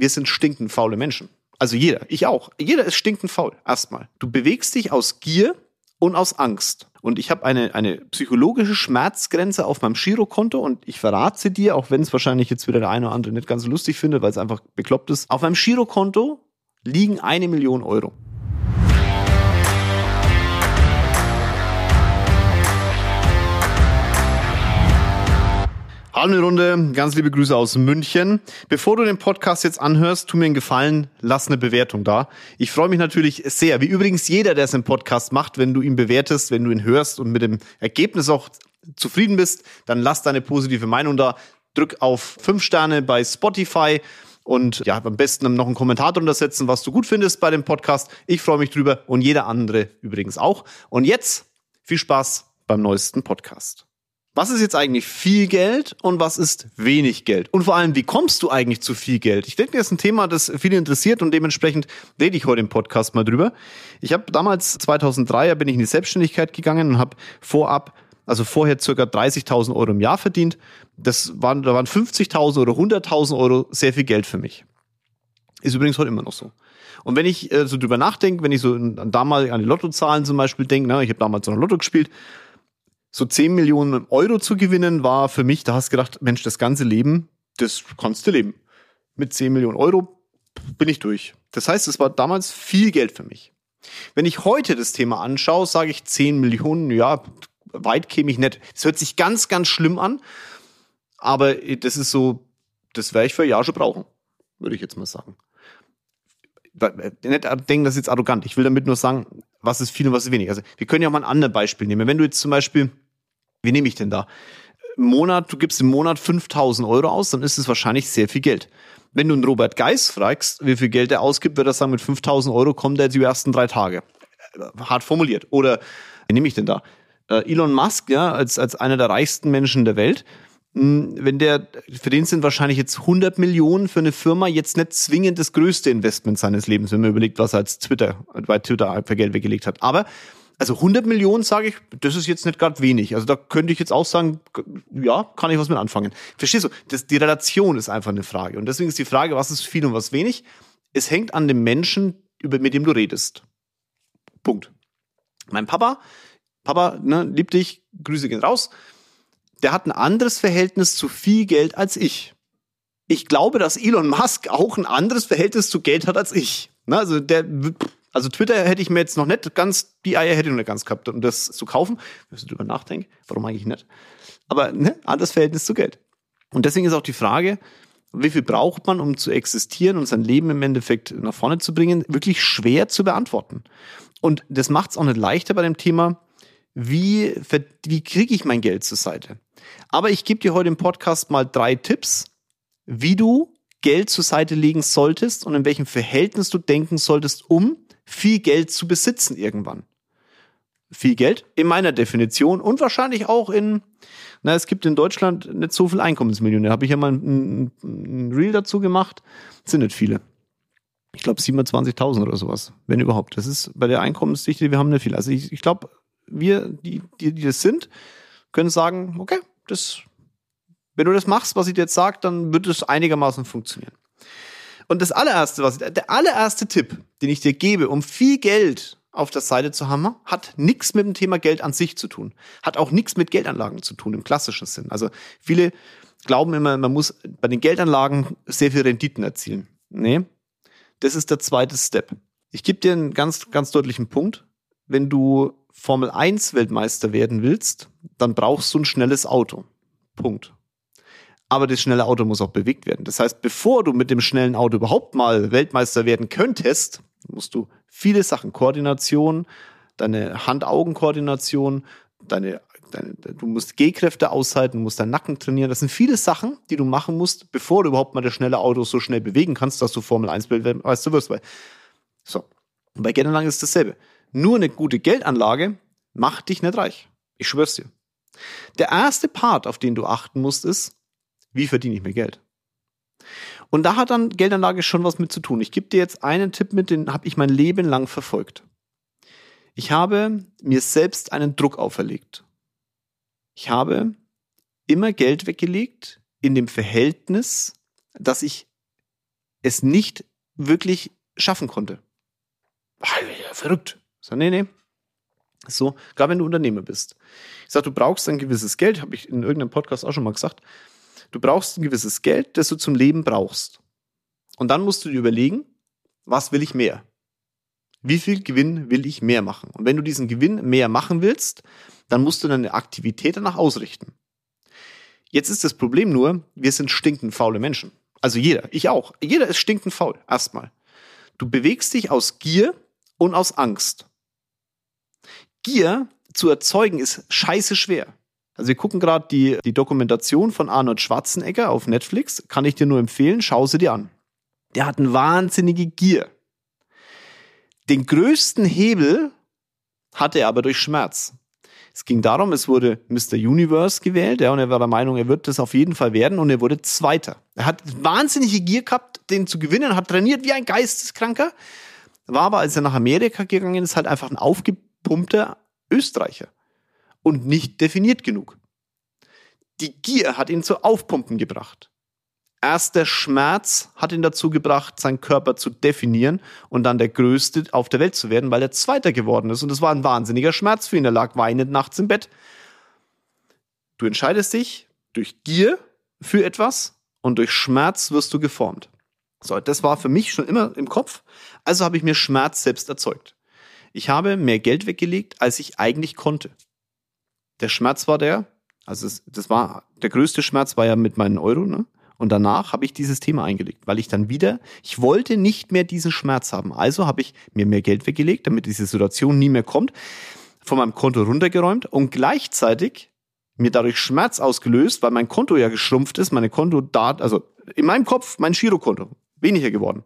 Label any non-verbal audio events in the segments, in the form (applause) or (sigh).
wir sind stinkend faule Menschen. Also jeder, ich auch. Jeder ist stinkend faul. Erstmal. Du bewegst dich aus Gier und aus Angst. Und ich habe eine, eine psychologische Schmerzgrenze auf meinem Girokonto und ich verrate sie dir, auch wenn es wahrscheinlich jetzt wieder der eine oder andere nicht ganz so lustig findet, weil es einfach bekloppt ist. Auf meinem Girokonto liegen eine Million Euro. Runde, ganz liebe Grüße aus München. Bevor du den Podcast jetzt anhörst, tu mir einen Gefallen, lass eine Bewertung da. Ich freue mich natürlich sehr, wie übrigens jeder, der es im Podcast macht, wenn du ihn bewertest, wenn du ihn hörst und mit dem Ergebnis auch zufrieden bist, dann lass deine positive Meinung da. Drück auf fünf Sterne bei Spotify und ja, am besten noch einen Kommentar drunter setzen, was du gut findest bei dem Podcast. Ich freue mich drüber und jeder andere übrigens auch. Und jetzt viel Spaß beim neuesten Podcast. Was ist jetzt eigentlich viel Geld und was ist wenig Geld? Und vor allem, wie kommst du eigentlich zu viel Geld? Ich denke, das ist ein Thema, das viele interessiert und dementsprechend rede ich heute im Podcast mal drüber. Ich habe damals 2003 bin ich in die Selbstständigkeit gegangen und habe vorab, also vorher circa 30.000 Euro im Jahr verdient. Das waren, da waren 50.000 oder 100.000 Euro sehr viel Geld für mich. Ist übrigens heute immer noch so. Und wenn ich äh, so drüber nachdenke, wenn ich so an damals an die Lottozahlen zum Beispiel denke, ne, ich habe damals so ein Lotto gespielt, so 10 Millionen Euro zu gewinnen, war für mich, da hast du gedacht, Mensch, das ganze Leben, das kannst du leben. Mit 10 Millionen Euro bin ich durch. Das heißt, es war damals viel Geld für mich. Wenn ich heute das Thema anschaue, sage ich 10 Millionen, ja, weit käme ich nicht. Das hört sich ganz, ganz schlimm an, aber das ist so, das werde ich für ein Jahr schon brauchen, würde ich jetzt mal sagen. Nicht denken, das ist jetzt arrogant. Ich will damit nur sagen, was ist viel und was ist wenig. Also wir können ja mal ein anderes Beispiel nehmen. Wenn du jetzt zum Beispiel, wie nehme ich denn da? Monat, du gibst im Monat 5000 Euro aus, dann ist es wahrscheinlich sehr viel Geld. Wenn du einen Robert Geis fragst, wie viel Geld er ausgibt, wird er sagen, mit 5000 Euro kommt er die ersten drei Tage. Hart formuliert. Oder, wie nehme ich denn da? Äh, Elon Musk, ja, als, als einer der reichsten Menschen der Welt, wenn der, für den sind wahrscheinlich jetzt 100 Millionen für eine Firma jetzt nicht zwingend das größte Investment seines Lebens, wenn man überlegt, was er als Twitter, bei Twitter für Geld weggelegt hat. Aber, also 100 Millionen, sage ich, das ist jetzt nicht gerade wenig. Also da könnte ich jetzt auch sagen, ja, kann ich was mit anfangen. Verstehst du? Das, die Relation ist einfach eine Frage. Und deswegen ist die Frage, was ist viel und was wenig? Es hängt an dem Menschen, über, mit dem du redest. Punkt. Mein Papa, Papa, ne, lieb dich, Grüße gehen raus der hat ein anderes Verhältnis zu viel Geld als ich. Ich glaube, dass Elon Musk auch ein anderes Verhältnis zu Geld hat als ich. Also der, also Twitter hätte ich mir jetzt noch nicht ganz, die Eier hätte ich noch nicht ganz gehabt, um das zu kaufen. Ich drüber nachdenke, warum eigentlich nicht? Aber ne, anderes Verhältnis zu Geld. Und deswegen ist auch die Frage, wie viel braucht man, um zu existieren und sein Leben im Endeffekt nach vorne zu bringen, wirklich schwer zu beantworten. Und das macht es auch nicht leichter bei dem Thema, wie, wie kriege ich mein Geld zur Seite? Aber ich gebe dir heute im Podcast mal drei Tipps, wie du Geld zur Seite legen solltest und in welchem Verhältnis du denken solltest, um viel Geld zu besitzen irgendwann. Viel Geld in meiner Definition und wahrscheinlich auch in, na, es gibt in Deutschland nicht so viel Einkommensmillionär. Habe ich ja mal ein, ein Reel dazu gemacht. Das sind nicht viele. Ich glaube 27.000 oder sowas, wenn überhaupt. Das ist bei der Einkommensdichte, wir haben nicht viel. Also ich, ich glaube, wir, die, die, die das sind, können sagen, okay, das, wenn du das machst, was ich dir jetzt sage, dann wird es einigermaßen funktionieren. Und das allererste, was ich, der allererste Tipp, den ich dir gebe, um viel Geld auf der Seite zu haben, hat nichts mit dem Thema Geld an sich zu tun. Hat auch nichts mit Geldanlagen zu tun im klassischen Sinn. Also viele glauben immer, man muss bei den Geldanlagen sehr viel Renditen erzielen. Nee, das ist der zweite Step. Ich gebe dir einen ganz, ganz deutlichen Punkt. Wenn du Formel 1 Weltmeister werden willst, dann brauchst du ein schnelles Auto. Punkt. Aber das schnelle Auto muss auch bewegt werden. Das heißt, bevor du mit dem schnellen Auto überhaupt mal Weltmeister werden könntest, musst du viele Sachen, Koordination, deine Hand-Augen-Koordination, deine, deine, du musst Gehkräfte aushalten, musst deinen Nacken trainieren. Das sind viele Sachen, die du machen musst, bevor du überhaupt mal das schnelle Auto so schnell bewegen kannst, dass du Formel 1 Weltmeister wirst. So. Und bei Geldanlagen ist dasselbe. Nur eine gute Geldanlage macht dich nicht reich. Ich schwör's dir. Der erste Part, auf den du achten musst, ist, wie verdiene ich mir Geld? Und da hat dann Geldanlage schon was mit zu tun. Ich gebe dir jetzt einen Tipp mit, den habe ich mein Leben lang verfolgt. Ich habe mir selbst einen Druck auferlegt. Ich habe immer Geld weggelegt in dem Verhältnis, dass ich es nicht wirklich schaffen konnte. Verrückt. So, nee, nee. So, gerade wenn du Unternehmer bist. Ich sage, du brauchst ein gewisses Geld, habe ich in irgendeinem Podcast auch schon mal gesagt. Du brauchst ein gewisses Geld, das du zum Leben brauchst. Und dann musst du dir überlegen, was will ich mehr? Wie viel Gewinn will ich mehr machen? Und wenn du diesen Gewinn mehr machen willst, dann musst du deine Aktivität danach ausrichten. Jetzt ist das Problem nur, wir sind stinkend faule Menschen. Also jeder, ich auch. Jeder ist stinkend faul. Erstmal. Du bewegst dich aus Gier und aus Angst. Gier zu erzeugen ist scheiße schwer. Also wir gucken gerade die, die Dokumentation von Arnold Schwarzenegger auf Netflix. Kann ich dir nur empfehlen, schau sie dir an. Der hat eine wahnsinnige Gier. Den größten Hebel hatte er aber durch Schmerz. Es ging darum, es wurde Mr. Universe gewählt, ja, und er war der Meinung, er wird das auf jeden Fall werden, und er wurde Zweiter. Er hat wahnsinnige Gier gehabt, den zu gewinnen, hat trainiert wie ein Geisteskranker, war aber, als er nach Amerika gegangen ist, halt einfach ein aufgepumpter Österreicher und nicht definiert genug. Die Gier hat ihn zu Aufpumpen gebracht. Erst der Schmerz hat ihn dazu gebracht, seinen Körper zu definieren und dann der Größte auf der Welt zu werden, weil er Zweiter geworden ist. Und es war ein wahnsinniger Schmerz für ihn. Er lag weinend nachts im Bett. Du entscheidest dich durch Gier für etwas und durch Schmerz wirst du geformt. So, das war für mich schon immer im Kopf. Also habe ich mir Schmerz selbst erzeugt. Ich habe mehr Geld weggelegt, als ich eigentlich konnte. Der Schmerz war der, also das war, der größte Schmerz war ja mit meinen Euro, ne? Und danach habe ich dieses Thema eingelegt, weil ich dann wieder, ich wollte nicht mehr diesen Schmerz haben. Also habe ich mir mehr Geld weggelegt, damit diese Situation nie mehr kommt, von meinem Konto runtergeräumt und gleichzeitig mir dadurch Schmerz ausgelöst, weil mein Konto ja geschrumpft ist, meine Kontodaten, also in meinem Kopf mein Girokonto weniger geworden.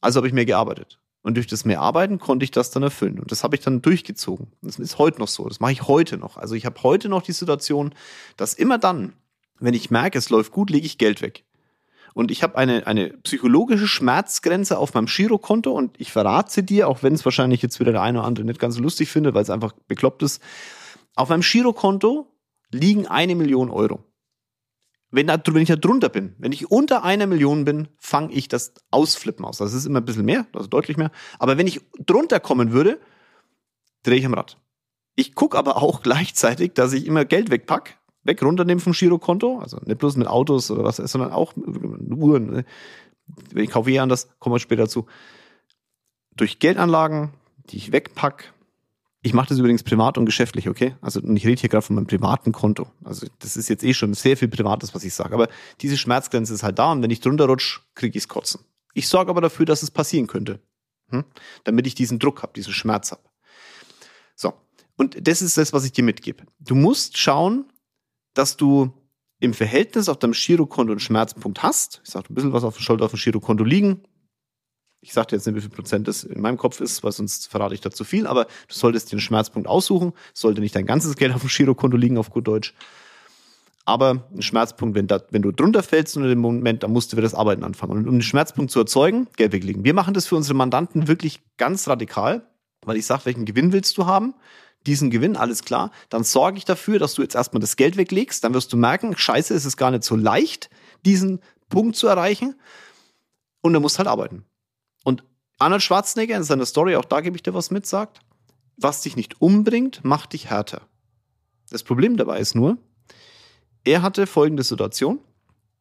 Also habe ich mehr gearbeitet. Und durch das mehr Arbeiten konnte ich das dann erfüllen. Und das habe ich dann durchgezogen. Das ist heute noch so. Das mache ich heute noch. Also ich habe heute noch die Situation, dass immer dann, wenn ich merke, es läuft gut, lege ich Geld weg. Und ich habe eine, eine psychologische Schmerzgrenze auf meinem Girokonto und ich verrate dir, auch wenn es wahrscheinlich jetzt wieder der eine oder andere nicht ganz lustig findet, weil es einfach bekloppt ist. Auf meinem Girokonto liegen eine Million Euro. Wenn, wenn ich da drunter bin, wenn ich unter einer Million bin, fange ich das Ausflippen aus. Das ist immer ein bisschen mehr, also deutlich mehr. Aber wenn ich drunter kommen würde, drehe ich am Rad. Ich gucke aber auch (laughs) gleichzeitig, dass ich immer Geld wegpack, weg runternehmen vom Girokonto, also nicht bloß mit Autos oder was, sondern auch Uhren. Ne? Ich kaufe eh anders, kommen wir später dazu. Durch Geldanlagen, die ich wegpack. Ich mache das übrigens privat und geschäftlich, okay? Also und ich rede hier gerade von meinem privaten Konto. Also das ist jetzt eh schon sehr viel Privates, was ich sage. Aber diese Schmerzgrenze ist halt da und wenn ich drunter rutsch, kriege ich's kotzen. Ich sorge aber dafür, dass es passieren könnte. Hm? Damit ich diesen Druck habe, diesen Schmerz habe. So. Und das ist das, was ich dir mitgebe. Du musst schauen, dass du im Verhältnis auf deinem Girokonto einen Schmerzpunkt hast. Ich sage ein bisschen was auf, sollte auf dem Girokonto liegen. Ich dir jetzt nicht, wie viel Prozent das in meinem Kopf ist, weil sonst verrate ich da zu viel, aber du solltest einen Schmerzpunkt aussuchen. Sollte nicht dein ganzes Geld auf dem Girokonto liegen, auf gut Deutsch. Aber ein Schmerzpunkt, wenn, da, wenn du drunter fällst in dem Moment, dann musst du wieder das Arbeiten anfangen. Und um einen Schmerzpunkt zu erzeugen, Geld weglegen. Wir machen das für unsere Mandanten wirklich ganz radikal, weil ich sage, welchen Gewinn willst du haben? diesen Gewinn, alles klar, dann sorge ich dafür, dass du jetzt erstmal das Geld weglegst, dann wirst du merken, scheiße, es ist gar nicht so leicht, diesen Punkt zu erreichen und du musst halt arbeiten. Arnold Schwarzenegger in seiner Story, auch da gebe ich dir was mit, sagt, was dich nicht umbringt, macht dich härter. Das Problem dabei ist nur, er hatte folgende Situation.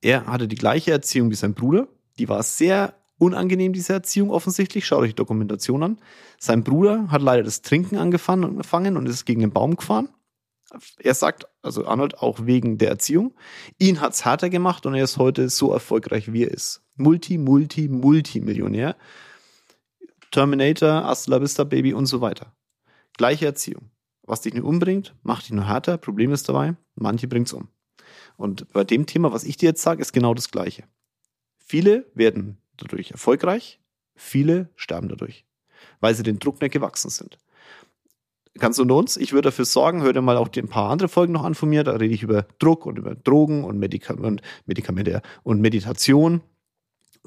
Er hatte die gleiche Erziehung wie sein Bruder. Die war sehr unangenehm, diese Erziehung offensichtlich. Schaut euch die Dokumentation an. Sein Bruder hat leider das Trinken angefangen und ist gegen den Baum gefahren. Er sagt, also Arnold, auch wegen der Erziehung. Ihn hat's härter gemacht und er ist heute so erfolgreich, wie er ist. Multi, multi, multimillionär. Terminator, Hasta la Vista Baby und so weiter. Gleiche Erziehung. Was dich nicht umbringt, macht dich nur härter. Problem ist dabei, manche bringt's um. Und bei dem Thema, was ich dir jetzt sage, ist genau das Gleiche. Viele werden dadurch erfolgreich, viele sterben dadurch, weil sie den Druck nicht gewachsen sind. Ganz unter uns, ich würde dafür sorgen, hör dir mal auch ein paar andere Folgen noch an von mir, da rede ich über Druck und über Drogen und, Medika und Medikamente und Meditation,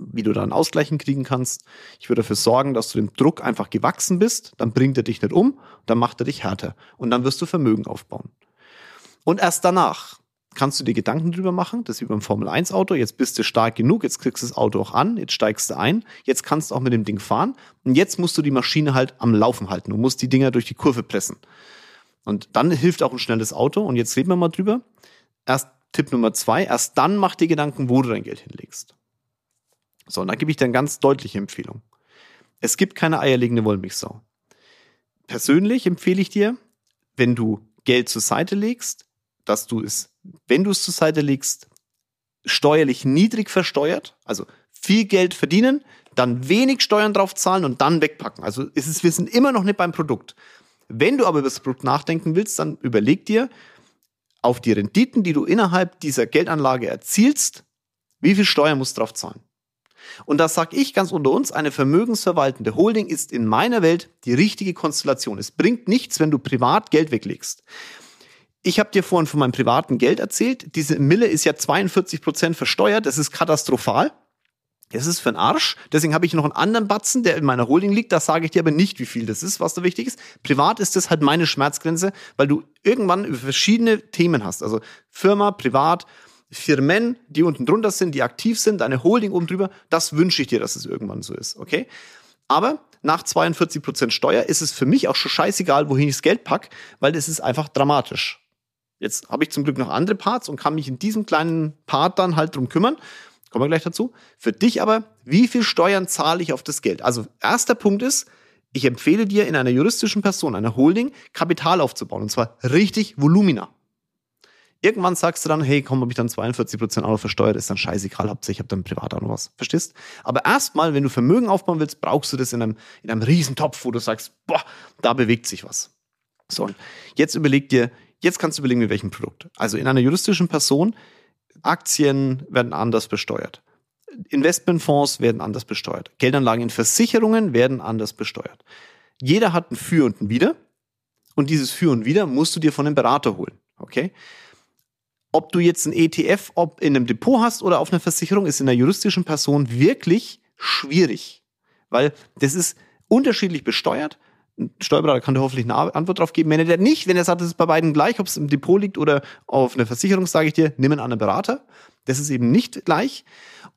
wie du da einen Ausgleichen kriegen kannst. Ich würde dafür sorgen, dass du dem Druck einfach gewachsen bist, dann bringt er dich nicht um, dann macht er dich härter und dann wirst du Vermögen aufbauen. Und erst danach kannst du dir Gedanken drüber machen, das ist wie beim Formel 1 Auto, jetzt bist du stark genug, jetzt kriegst du das Auto auch an, jetzt steigst du ein, jetzt kannst du auch mit dem Ding fahren und jetzt musst du die Maschine halt am Laufen halten, du musst die Dinger durch die Kurve pressen. Und dann hilft auch ein schnelles Auto und jetzt reden wir mal drüber. Erst Tipp Nummer zwei, erst dann mach dir Gedanken, wo du dein Geld hinlegst. So, und da gebe ich dir eine ganz deutliche Empfehlung. Es gibt keine eierlegende Wollmilchsau. Persönlich empfehle ich dir, wenn du Geld zur Seite legst, dass du es, wenn du es zur Seite legst, steuerlich niedrig versteuert, also viel Geld verdienen, dann wenig Steuern drauf zahlen und dann wegpacken. Also ist es, wir sind immer noch nicht beim Produkt. Wenn du aber über das Produkt nachdenken willst, dann überleg dir auf die Renditen, die du innerhalb dieser Geldanlage erzielst, wie viel Steuern musst du drauf zahlen. Und das sage ich ganz unter uns, eine vermögensverwaltende Holding ist in meiner Welt die richtige Konstellation. Es bringt nichts, wenn du privat Geld weglegst. Ich habe dir vorhin von meinem privaten Geld erzählt. Diese Mille ist ja 42 Prozent versteuert. Das ist katastrophal. Das ist für einen Arsch. Deswegen habe ich noch einen anderen Batzen, der in meiner Holding liegt. Da sage ich dir aber nicht, wie viel das ist, was da wichtig ist. Privat ist das halt meine Schmerzgrenze, weil du irgendwann über verschiedene Themen hast. Also Firma, privat, Firmen, die unten drunter sind, die aktiv sind, eine Holding oben drüber, das wünsche ich dir, dass es irgendwann so ist, okay? Aber nach 42 Prozent Steuer ist es für mich auch schon scheißegal, wohin ich das Geld pack, weil es ist einfach dramatisch. Jetzt habe ich zum Glück noch andere Parts und kann mich in diesem kleinen Part dann halt drum kümmern. Kommen wir gleich dazu. Für dich aber, wie viel Steuern zahle ich auf das Geld? Also erster Punkt ist, ich empfehle dir in einer juristischen Person, einer Holding, Kapital aufzubauen. Und zwar richtig Volumina. Irgendwann sagst du dann, hey, komm, ob ich dann 42 Prozent auch noch versteuert, ist dann scheißegal, hauptsächlich ich habe dann privat auch noch was. Verstehst? Aber erstmal, wenn du Vermögen aufbauen willst, brauchst du das in einem, in einem Riesentopf, wo du sagst, boah, da bewegt sich was. So, jetzt überleg dir, jetzt kannst du überlegen, mit welchem Produkt. Also in einer juristischen Person, Aktien werden anders besteuert. Investmentfonds werden anders besteuert. Geldanlagen in Versicherungen werden anders besteuert. Jeder hat ein Für und ein Wider. Und dieses Für und Wider musst du dir von einem Berater holen. Okay? Ob du jetzt ein ETF ob in einem Depot hast oder auf einer Versicherung, ist in einer juristischen Person wirklich schwierig. Weil das ist unterschiedlich besteuert. Ein Steuerberater kann dir hoffentlich eine Antwort drauf geben. Wenn er der nicht, wenn er sagt, es ist bei beiden gleich, ob es im Depot liegt oder auf einer Versicherung, sage ich dir, nimm einen anderen Berater. Das ist eben nicht gleich.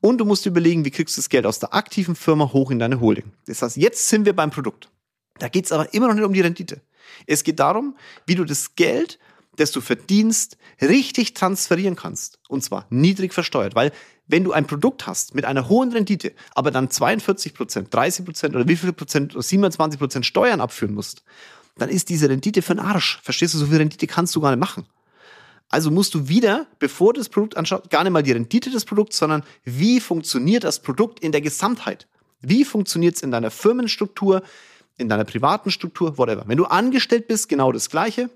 Und du musst überlegen, wie kriegst du das Geld aus der aktiven Firma hoch in deine Holding. Das heißt, jetzt sind wir beim Produkt. Da geht es aber immer noch nicht um die Rendite. Es geht darum, wie du das Geld das du verdienst, richtig transferieren kannst. Und zwar niedrig versteuert. Weil wenn du ein Produkt hast mit einer hohen Rendite, aber dann 42 Prozent, 30 Prozent oder wie viel Prozent, 27 Prozent Steuern abführen musst, dann ist diese Rendite für den Arsch. Verstehst du, so viel Rendite kannst du gar nicht machen. Also musst du wieder, bevor du das Produkt anschaust, gar nicht mal die Rendite des Produkts, sondern wie funktioniert das Produkt in der Gesamtheit? Wie funktioniert es in deiner Firmenstruktur, in deiner privaten Struktur, whatever. Wenn du angestellt bist, genau das Gleiche.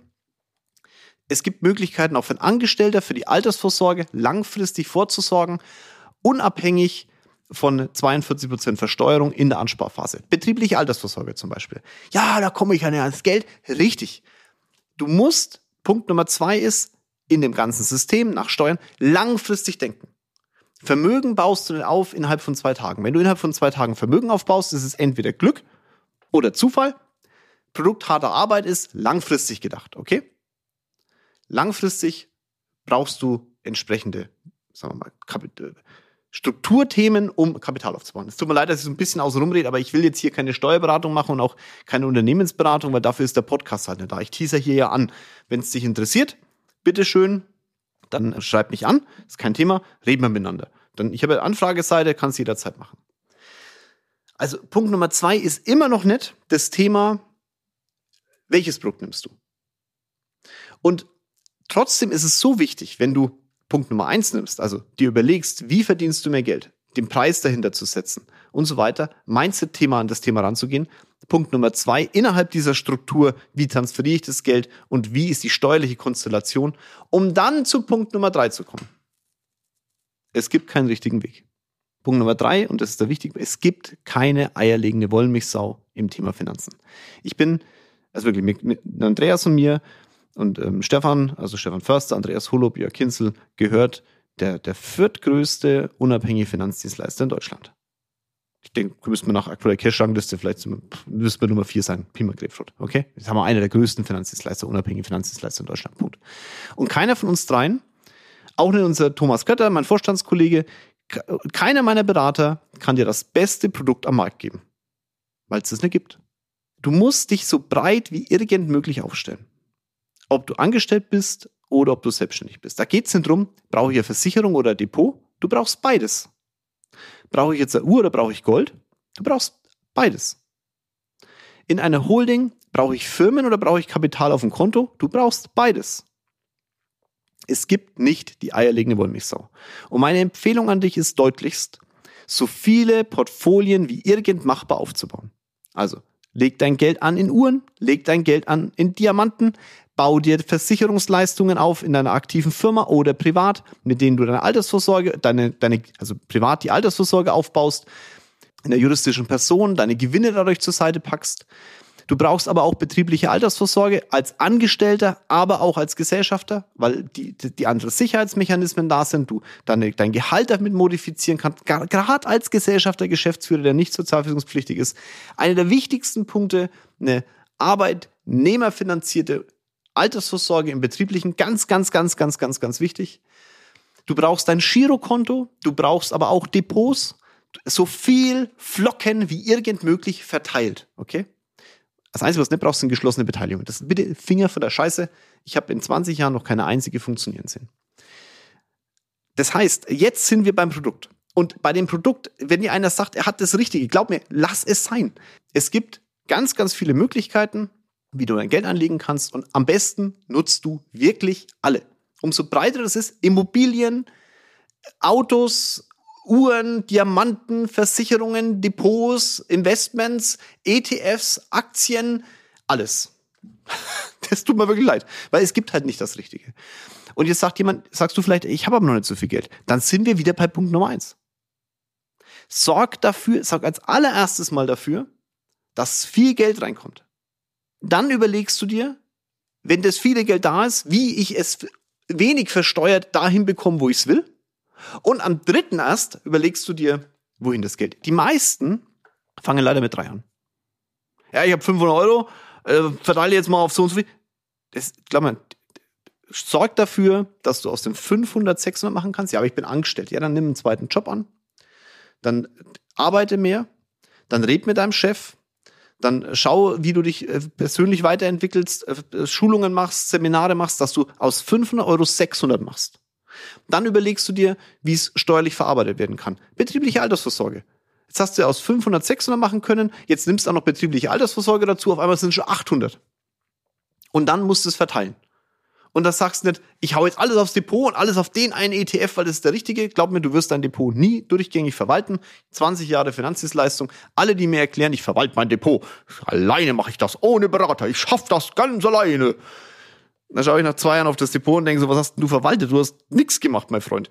Es gibt Möglichkeiten auch für einen Angestellter, für die Altersvorsorge langfristig vorzusorgen, unabhängig von 42 Prozent Versteuerung in der Ansparphase. Betriebliche Altersvorsorge zum Beispiel. Ja, da komme ich ja nicht ans Geld. Richtig. Du musst, Punkt Nummer zwei ist, in dem ganzen System nach Steuern langfristig denken. Vermögen baust du auf innerhalb von zwei Tagen. Wenn du innerhalb von zwei Tagen Vermögen aufbaust, ist es entweder Glück oder Zufall. Produkt harter Arbeit ist langfristig gedacht, okay? Langfristig brauchst du entsprechende, sagen wir mal, Strukturthemen, um Kapital aufzubauen. Es tut mir leid, dass ich so ein bisschen außen rumrede, aber ich will jetzt hier keine Steuerberatung machen und auch keine Unternehmensberatung, weil dafür ist der Podcast halt nicht da. Ich teaser hier ja an. Wenn es dich interessiert, bitteschön, dann schreib mich an. Ist kein Thema. Reden wir miteinander. Dann, ich habe eine Anfrageseite, kannst jederzeit machen. Also Punkt Nummer zwei ist immer noch nicht das Thema, welches Produkt nimmst du? Und Trotzdem ist es so wichtig, wenn du Punkt Nummer eins nimmst, also dir überlegst, wie verdienst du mehr Geld, den Preis dahinter zu setzen und so weiter, Mindset-Thema an das Thema ranzugehen. Punkt Nummer zwei, innerhalb dieser Struktur, wie transferiere ich das Geld und wie ist die steuerliche Konstellation, um dann zu Punkt Nummer drei zu kommen. Es gibt keinen richtigen Weg. Punkt Nummer drei, und das ist der wichtige, es gibt keine eierlegende Wollmilchsau im Thema Finanzen. Ich bin, also wirklich mit, mit Andreas und mir und ähm, Stefan, also Stefan Förster, Andreas Holub, Jörg Kinzel, gehört der, der viertgrößte unabhängige Finanzdienstleister in Deutschland. Ich denke, müssen wir nach aktueller Cash-Rangliste vielleicht müssen wir Nummer vier sein, Pima Grapefruit. Okay? Jetzt haben wir einer der größten Finanzdienstleister, unabhängige Finanzdienstleister in Deutschland. Punkt. Und keiner von uns dreien Auch nicht unser Thomas Götter, mein Vorstandskollege, keiner meiner Berater kann dir das beste Produkt am Markt geben, weil es das nicht gibt. Du musst dich so breit wie irgend möglich aufstellen. Ob du angestellt bist oder ob du selbstständig bist. Da geht es nicht drum, brauche ich eine Versicherung oder ein Depot? Du brauchst beides. Brauche ich jetzt eine Uhr oder brauche ich Gold? Du brauchst beides. In einer Holding brauche ich Firmen oder brauche ich Kapital auf dem Konto? Du brauchst beides. Es gibt nicht die eierlegende Wollmilchsau. Und meine Empfehlung an dich ist deutlichst, so viele Portfolien wie irgend machbar aufzubauen. Also, leg dein Geld an in Uhren, leg dein Geld an in Diamanten, bau dir Versicherungsleistungen auf in deiner aktiven Firma oder privat, mit denen du deine Altersvorsorge, deine, deine, also privat die Altersvorsorge aufbaust, in der juristischen Person deine Gewinne dadurch zur Seite packst. Du brauchst aber auch betriebliche Altersvorsorge als Angestellter, aber auch als Gesellschafter, weil die, die anderen Sicherheitsmechanismen da sind, du deine, dein Gehalt damit modifizieren kannst, gerade als Gesellschafter, Geschäftsführer, der nicht sozialversicherungspflichtig ist. Einer der wichtigsten Punkte, eine arbeitnehmerfinanzierte Altersvorsorge im betrieblichen, ganz, ganz, ganz, ganz, ganz, ganz wichtig. Du brauchst dein Girokonto, du brauchst aber auch Depots, so viel Flocken wie irgend möglich verteilt, okay? Das Einzige, was du nicht brauchst, sind geschlossene Beteiligungen. Das bitte Finger von der Scheiße. Ich habe in 20 Jahren noch keine einzige funktionieren sehen. Das heißt, jetzt sind wir beim Produkt. Und bei dem Produkt, wenn dir einer sagt, er hat das Richtige, glaub mir, lass es sein. Es gibt ganz, ganz viele Möglichkeiten, wie du dein Geld anlegen kannst. Und am besten nutzt du wirklich alle. Umso breiter das ist, Immobilien, Autos, Uhren, Diamanten, Versicherungen, Depots, Investments, ETFs, Aktien, alles. (laughs) Das tut mir wirklich leid, weil es gibt halt nicht das Richtige. Und jetzt sagt jemand, sagst du vielleicht, ich habe aber noch nicht so viel Geld. Dann sind wir wieder bei Punkt Nummer eins. Sorg dafür, sorg als allererstes mal dafür, dass viel Geld reinkommt. Dann überlegst du dir, wenn das viele Geld da ist, wie ich es wenig versteuert dahin bekomme, wo ich es will. Und am dritten erst überlegst du dir, wohin das Geld. Die meisten fangen leider mit drei an. Ja, ich habe 500 Euro, äh, verteile jetzt mal auf so und so viel. Das, glaub mal, sorg dafür, dass du aus dem 500 600 machen kannst. Ja, aber ich bin angestellt. Ja, dann nimm einen zweiten Job an. Dann arbeite mehr. Dann red mit deinem Chef. Dann schau, wie du dich äh, persönlich weiterentwickelst, äh, Schulungen machst, Seminare machst, dass du aus 500 Euro 600 machst. Dann überlegst du dir, wie es steuerlich verarbeitet werden kann. Betriebliche Altersvorsorge. Jetzt hast du ja aus 500 600 machen können, jetzt nimmst du auch noch betriebliche Altersvorsorge dazu, auf einmal sind es schon 800. Und dann musst du es verteilen. Und das sagst du nicht, ich hau jetzt alles aufs Depot und alles auf den einen ETF, weil das ist der richtige. Glaub mir, du wirst dein Depot nie durchgängig verwalten. 20 Jahre Finanzdienstleistung. Alle, die mir erklären, ich verwalte mein Depot, alleine mache ich das, ohne Berater. Ich schaff das ganz alleine. Dann schaue ich nach zwei Jahren auf das Depot und denke so, was hast du verwaltet? Du hast nichts gemacht, mein Freund.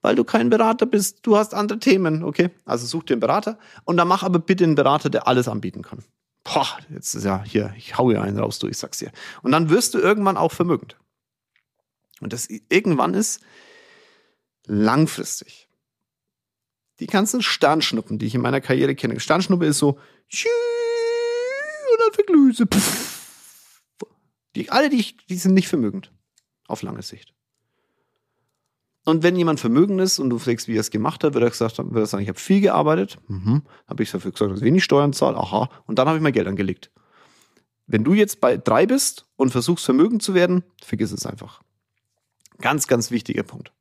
Weil du kein Berater bist, du hast andere Themen, okay? Also such dir einen Berater und dann mach aber bitte einen Berater, der alles anbieten kann. Boah, jetzt ist ja hier, ich hau hier einen raus, du, ich sag's dir. Und dann wirst du irgendwann auch vermögend. Und das irgendwann ist langfristig. Die ganzen Sternschnuppen, die ich in meiner Karriere kenne. Sternschnuppe ist so, und dann verglüht sie. Die, alle, die, die sind nicht vermögend. Auf lange Sicht. Und wenn jemand vermögend ist und du fragst, wie er es gemacht hat, wird er, gesagt, wird er sagen, ich habe viel gearbeitet, mhm. habe ich dafür gesagt, dass ich wenig Steuern zahle, aha, und dann habe ich mein Geld angelegt. Wenn du jetzt bei drei bist und versuchst, vermögend zu werden, vergiss es einfach. Ganz, ganz wichtiger Punkt.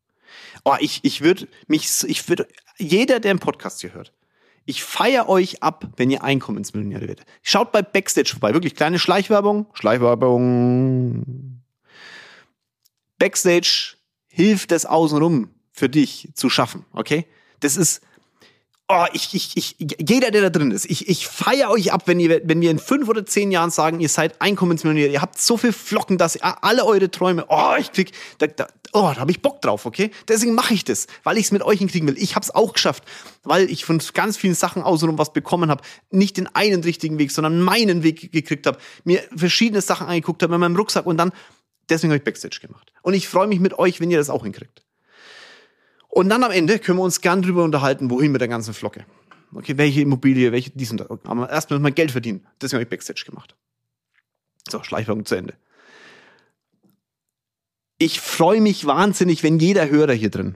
Oh, ich, ich würde mich, ich würde, jeder, der einen Podcast hier hört, ich feiere euch ab, wenn ihr Einkommensmillionäre werdet. Schaut bei Backstage vorbei. Wirklich kleine Schleichwerbung. Schleichwerbung. Backstage hilft es außenrum für dich zu schaffen. Okay? Das ist, oh, ich, ich, ich, jeder, der da drin ist, ich, ich feiere euch ab, wenn ihr, wenn wir in fünf oder zehn Jahren sagen, ihr seid Einkommensmillionär, ihr habt so viel Flocken, dass alle eure Träume, oh, ich krieg, da, da, oh, da habe ich Bock drauf, okay? Deswegen mache ich das, weil ich es mit euch hinkriegen will. Ich habe es auch geschafft, weil ich von ganz vielen Sachen außenrum was bekommen habe, nicht den einen richtigen Weg, sondern meinen Weg gekriegt habe, mir verschiedene Sachen angeguckt habe mit meinem Rucksack und dann, deswegen habe ich Backstage gemacht. Und ich freue mich mit euch, wenn ihr das auch hinkriegt. Und dann am Ende können wir uns gern drüber unterhalten, wohin mit der ganzen Flocke. Okay, welche Immobilie, welche dies und das. Aber erstmal mal Geld verdienen. Deswegen habe ich Backstage gemacht. So, Schleichwerbung zu Ende. ich freue mich wahnsinnig, wenn jeder Hörer hier drin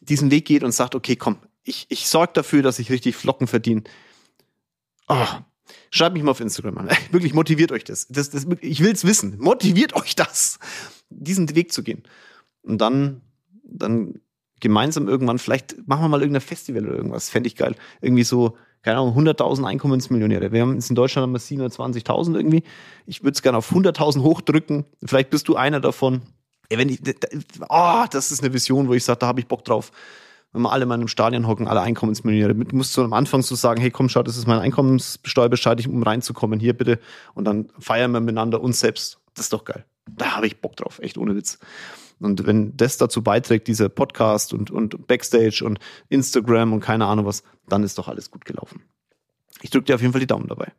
diesen Weg geht und sagt, okay, komm, ich, ich sorge dafür, dass ich richtig Flocken verdiene. Oh, schreibt mich mal auf Instagram an. (laughs) Wirklich motiviert euch das. das, das ich will es wissen. Motiviert euch das, diesen Weg zu gehen. Und dann, dann gemeinsam irgendwann, vielleicht machen wir mal irgendein Festival oder irgendwas. Fände ich geil. Irgendwie so, keine Ahnung, 100.000 Einkommensmillionäre. Wir haben jetzt in Deutschland haben wir 720.000 irgendwie. Ich würde es gerne auf 100.000 hochdrücken. Vielleicht bist du einer davon. Wenn ich, oh, das ist eine Vision, wo ich sage, da habe ich Bock drauf. Wenn wir alle mal einem Stadion hocken, alle Einkommensmillionäre. Du musst so am Anfang so sagen, hey, komm, schau, das ist mein Einkommenssteuerbescheid, um reinzukommen. Hier bitte. Und dann feiern wir miteinander uns selbst. Das ist doch geil. Da habe ich Bock drauf. Echt ohne Witz. Und wenn das dazu beiträgt, dieser Podcast und, und Backstage und Instagram und keine Ahnung was, dann ist doch alles gut gelaufen. Ich drücke dir auf jeden Fall die Daumen dabei.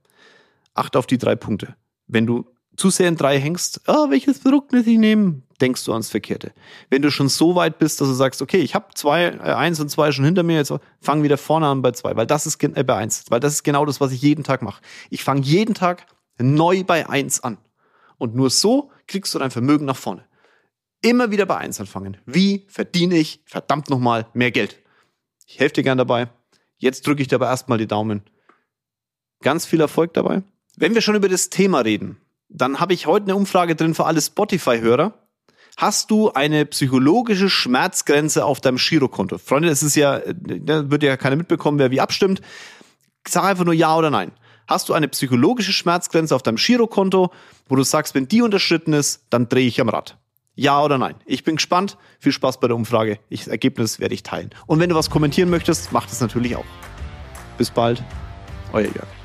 Achte auf die drei Punkte. Wenn du zu sehr in drei hängst, ah, welches Produkt muss ich nehmen? Denkst du ans Verkehrte. Wenn du schon so weit bist, dass du sagst, okay, ich habe zwei, äh, eins und zwei schon hinter mir, jetzt fang wieder vorne an bei zwei, weil das ist äh, bei eins, weil das ist genau das, was ich jeden Tag mache. Ich fange jeden Tag neu bei eins an. Und nur so kriegst du dein Vermögen nach vorne immer wieder bei eins anfangen. Wie verdiene ich verdammt nochmal mehr Geld? Ich helfe dir gern dabei. Jetzt drücke ich dir aber erstmal die Daumen. Ganz viel Erfolg dabei. Wenn wir schon über das Thema reden, dann habe ich heute eine Umfrage drin für alle Spotify-Hörer. Hast du eine psychologische Schmerzgrenze auf deinem Girokonto? Freunde, es ist ja, da wird ja keiner mitbekommen, wer wie abstimmt. Sag einfach nur ja oder nein. Hast du eine psychologische Schmerzgrenze auf deinem Girokonto, wo du sagst, wenn die unterschritten ist, dann drehe ich am Rad? Ja oder nein? Ich bin gespannt. Viel Spaß bei der Umfrage. Ich, das Ergebnis werde ich teilen. Und wenn du was kommentieren möchtest, mach das natürlich auch. Bis bald. Euer Jörg.